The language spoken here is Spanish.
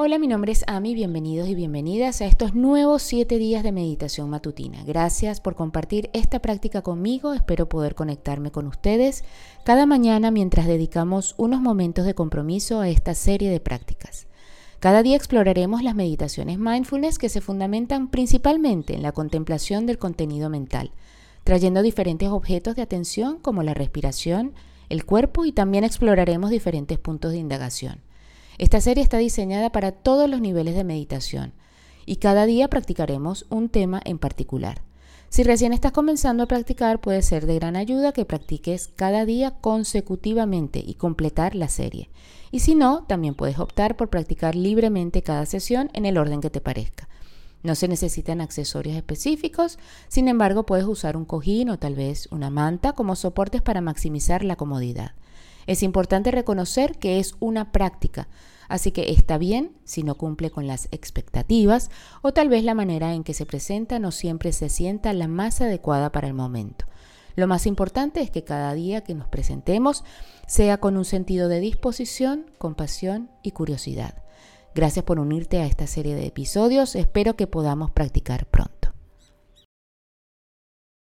Hola, mi nombre es Ami, bienvenidos y bienvenidas a estos nuevos 7 días de meditación matutina. Gracias por compartir esta práctica conmigo, espero poder conectarme con ustedes cada mañana mientras dedicamos unos momentos de compromiso a esta serie de prácticas. Cada día exploraremos las meditaciones mindfulness que se fundamentan principalmente en la contemplación del contenido mental, trayendo diferentes objetos de atención como la respiración, el cuerpo y también exploraremos diferentes puntos de indagación. Esta serie está diseñada para todos los niveles de meditación y cada día practicaremos un tema en particular. Si recién estás comenzando a practicar, puede ser de gran ayuda que practiques cada día consecutivamente y completar la serie. Y si no, también puedes optar por practicar libremente cada sesión en el orden que te parezca. No se necesitan accesorios específicos, sin embargo puedes usar un cojín o tal vez una manta como soportes para maximizar la comodidad. Es importante reconocer que es una práctica, así que está bien si no cumple con las expectativas o tal vez la manera en que se presenta no siempre se sienta la más adecuada para el momento. Lo más importante es que cada día que nos presentemos sea con un sentido de disposición, compasión y curiosidad. Gracias por unirte a esta serie de episodios, espero que podamos practicar pronto.